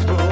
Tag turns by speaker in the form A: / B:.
A: go.